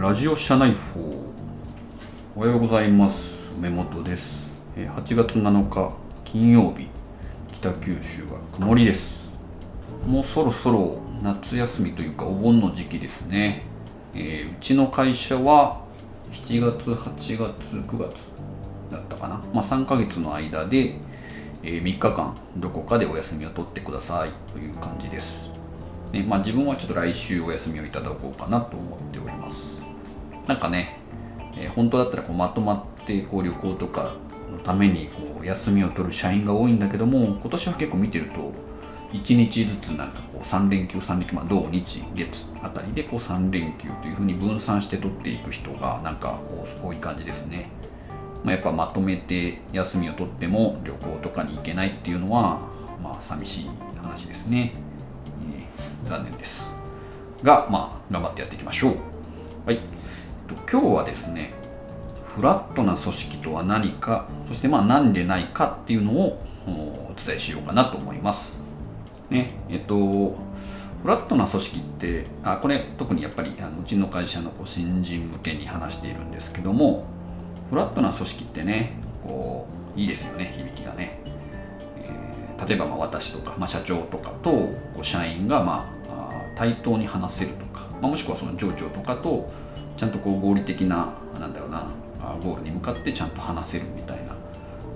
ラジオ社内報。おはようございます。梅本です。え8月7日金曜日。北九州は曇りです。もうそろそろ夏休みというかお盆の時期ですね、えーうちの会社は7月8月9月だったかな、まあ、3ヶ月の間で、えー3日間どこかでお休みを取ってくださいという感じです。ねまあ、自分はちょっと来週お休みをいただこうかなと思っております。なんかね、えー本当だったらこうまとまってこう旅行とかのためにこう休みを取る社員が多いんだけども今年は結構見てると1日ずつなんかこう3連休3連休、まあ、土日月あたりでこう3連休というふうに分散して取っていく人がなんかこう多い感じですね、まあ、やっぱまとめて休みを取っても旅行とかに行けないっていうのはまあ寂しい話ですね、残念です。がまあ頑張ってやっていきましょう。はい、えっと今日はですねフラットな組織とは何かそしてまあ何でないかっていうのをお伝えしようかなと思います。ね。えっとフラットな組織ってあこれ特にやっぱりあのうちの会社のこう新人向けに話しているんですけどもフラットな組織ってねこういいですよね響きがね。例えばまあ私とか、まあ、社長とかとこう社員がまあ対等に話せるとか、まあ、もしくはその上長とかとちゃんとこう合理的ななんだろうなゴールに向かってちゃんと話せるみたいな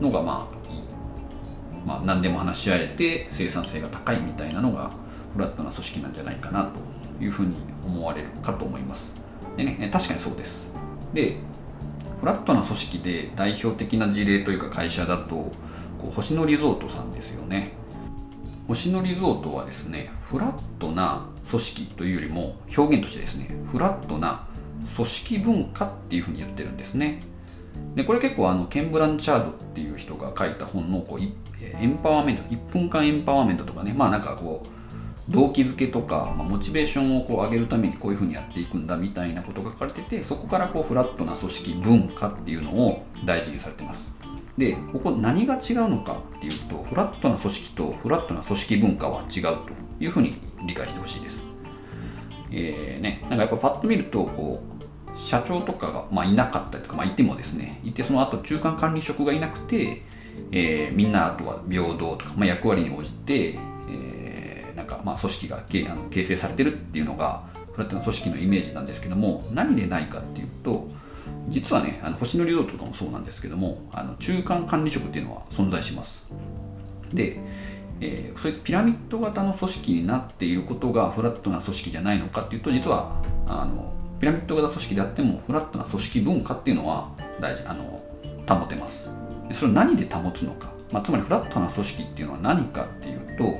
のがまあ、まあ、何でも話し合えて生産性が高いみたいなのがフラットな組織なんじゃないかなというふうに思われるかと思います。でね確かにそうです。でフラットな組織で代表的な事例というか会社だとこう星野リゾートさんですよね。星野リゾートはですねフラットな組織というよりも表現としてですねフラットな組織文化っていうふうに言ってるんですね。でこれ結構あのケン・ブランチャードっていう人が書いた本のこうエンパワーメント1分間エンパワーメントとかねまあなんかこう動機づけとか、まあ、モチベーションをこう上げるためにこういうふうにやっていくんだみたいなことが書かれててそこからこうフラットな組織文化っていうのを大事にされてます。でここ何が違うのかっていうとフラットな組織とフラットな組織文化は違うというふうに理解してほしいです。えーね、なんかやっぱパッと見るとこう社長とかが、まあ、いなかったりとか、まあ、いてもですねいてその後中間管理職がいなくて、えーみんなあとは平等とか、まあ、役割に応じて、えーなんかまあ組織がけあの形成されてるっていうのがフラットな組織のイメージなんですけども何でないかっていうと実はねあの星野リゾートとかもそうなんですけどもあの中間管理職っていうのは存在します。で、えーそういうピラミッド型の組織になっていることがフラットな組織じゃないのかっていうと実はあのピラミッド型組織であってもフラットな組織文化っていうのは大事あの保てます。それを何で保つのか、まあ、つまりフラットな組織っていうのは何かっていうと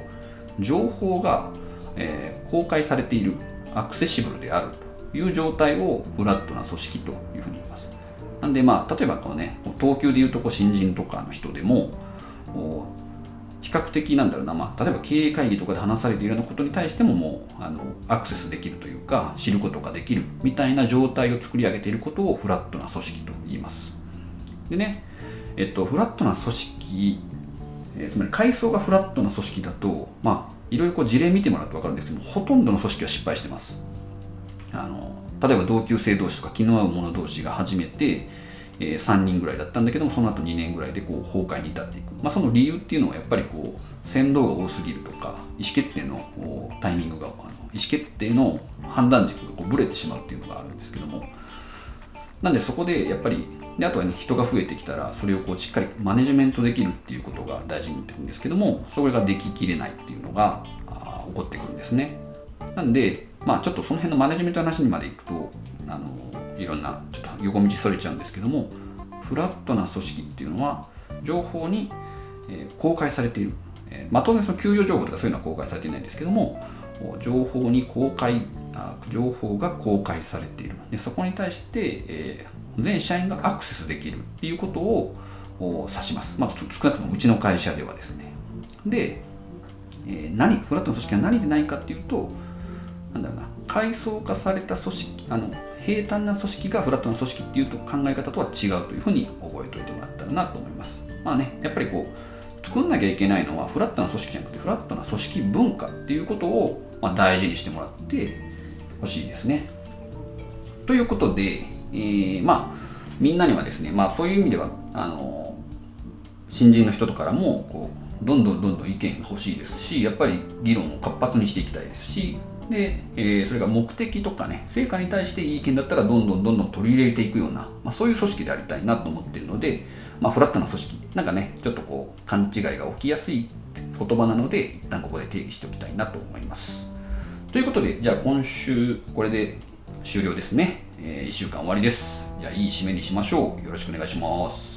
情報が、えー公開されているアクセシブルである。いう状態をフラットな組織というふうに言います。なんでまあ例えばこのね東急でいうとこう新人とかの人でも比較的なんだろうな、まあ、例えば経営会議とかで話されているようなことに対してももうあのアクセスできるというか知ることができるみたいな状態を作り上げていることをフラットな組織と言います。でね、えっと、フラットな組織、えーつまり階層がフラットな組織だとまあいろいろこう事例見てもらうと分かるんですけどもほとんどの組織は失敗してます。あの例えば同級生同士とか気の合う者同士が始めて、えー3人ぐらいだったんだけどもその後2年ぐらいでこう崩壊に至っていく、まあ、その理由っていうのはやっぱりこう先導が多すぎるとか意思決定のタイミングがあの意思決定の判断軸がこうブレてしまうっていうのがあるんですけども。なんでそこでやっぱりであとは、ね、人が増えてきたらそれをこうしっかりマネジメントできるっていうことが大事になってくるんですけどもそれができきれないっていうのが起こってくるんですね。なんでまあちょっとその辺のマネジメントの話にまでいくとあのいろんなちょっと横道それちゃうんですけどもフラットな組織っていうのは情報に、えー公開されている、えーまあ、当然その給与情報とかそういうのは公開されていないんですけども情報に公開あ情報が公開されている。でそこに対して、えー全社員がアクセスできるっていうことをお指します、まあ、少なくともうちの会社ではですね。で、えー何フラットな組織は何でないかっていうとなんだろうな階層化された組織あの平坦な組織がフラットな組織っていうと考え方とは違うというふうに覚えておいてもらったらなと思います。まあねやっぱりこう作んなきゃいけないのはフラットな組織じゃなくてフラットな組織文化っていうことを、ま、大事にしてもらってほしいですね。ということで、えー、まあみんなにはですね、まあ、そういう意味ではあの新人の人とからもこうどんどんどんどん意見が欲しいですしやっぱり議論を活発にしていきたいですしで、えー、それが目的とかね成果に対していい意見だったらどんどんどんどん取り入れていくような、まあ、そういう組織でありたいなと思っているので、まあ、フラットな組織なんかねちょっとこう勘違いが起きやすい言葉なので一旦ここで定義しておきたいなと思います。ということでじゃあ今週これで終了ですね、えー、1週間終わりです。じゃあいい締めにしましょう。よろしくお願いします。